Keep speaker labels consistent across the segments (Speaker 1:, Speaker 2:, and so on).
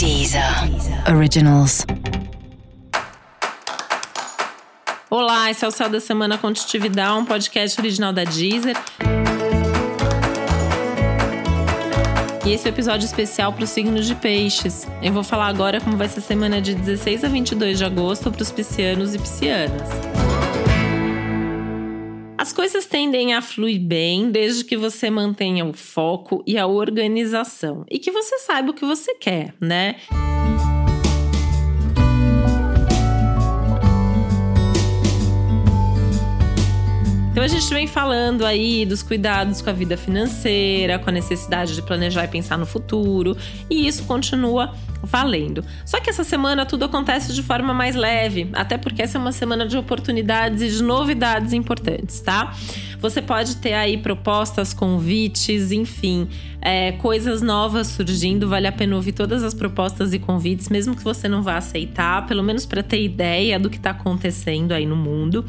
Speaker 1: Deezer Originals.
Speaker 2: Olá, esse é o Céu da Semana Contitividade, um podcast original da Deezer. E esse é o um episódio especial para os signos de peixes. Eu vou falar agora como vai ser a semana de 16 a 22 de agosto para os piscianos e piscianas. As coisas tendem a fluir bem desde que você mantenha o foco e a organização e que você saiba o que você quer, né? Então a gente vem falando aí dos cuidados com a vida financeira, com a necessidade de planejar e pensar no futuro, e isso continua valendo. Só que essa semana tudo acontece de forma mais leve, até porque essa é uma semana de oportunidades e de novidades importantes, tá? Você pode ter aí propostas, convites, enfim, é, coisas novas surgindo. Vale a pena ouvir todas as propostas e convites, mesmo que você não vá aceitar, pelo menos para ter ideia do que está acontecendo aí no mundo.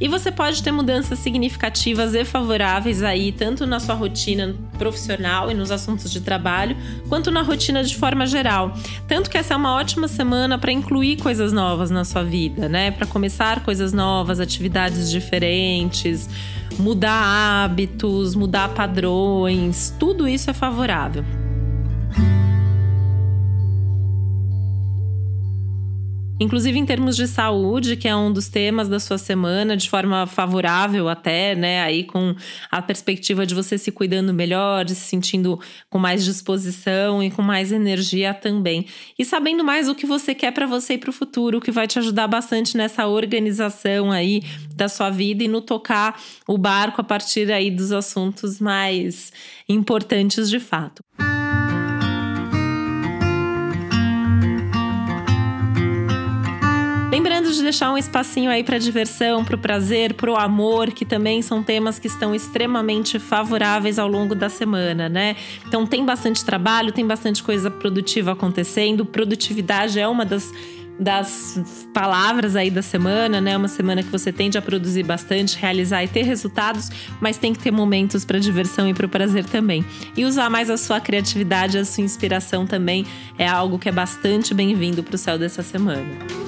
Speaker 2: E você pode ter mudanças significativas e favoráveis aí, tanto na sua rotina profissional e nos assuntos de trabalho, quanto na rotina de forma geral. Tanto que essa é uma ótima semana para incluir coisas novas na sua vida, né? Para começar coisas novas, atividades diferentes, mudar hábitos, mudar padrões, tudo isso é favorável. Inclusive em termos de saúde, que é um dos temas da sua semana, de forma favorável até, né? Aí com a perspectiva de você se cuidando melhor, de se sentindo com mais disposição e com mais energia também. E sabendo mais o que você quer para você e para o futuro, que vai te ajudar bastante nessa organização aí da sua vida e no tocar o barco a partir aí dos assuntos mais importantes de fato. Lembrando de deixar um espacinho aí para diversão, para o prazer, para o amor, que também são temas que estão extremamente favoráveis ao longo da semana, né? Então tem bastante trabalho, tem bastante coisa produtiva acontecendo. Produtividade é uma das das palavras aí da semana, né? Uma semana que você tende a produzir bastante, realizar e ter resultados, mas tem que ter momentos para diversão e para o prazer também. E usar mais a sua criatividade, a sua inspiração também é algo que é bastante bem-vindo para o céu dessa semana.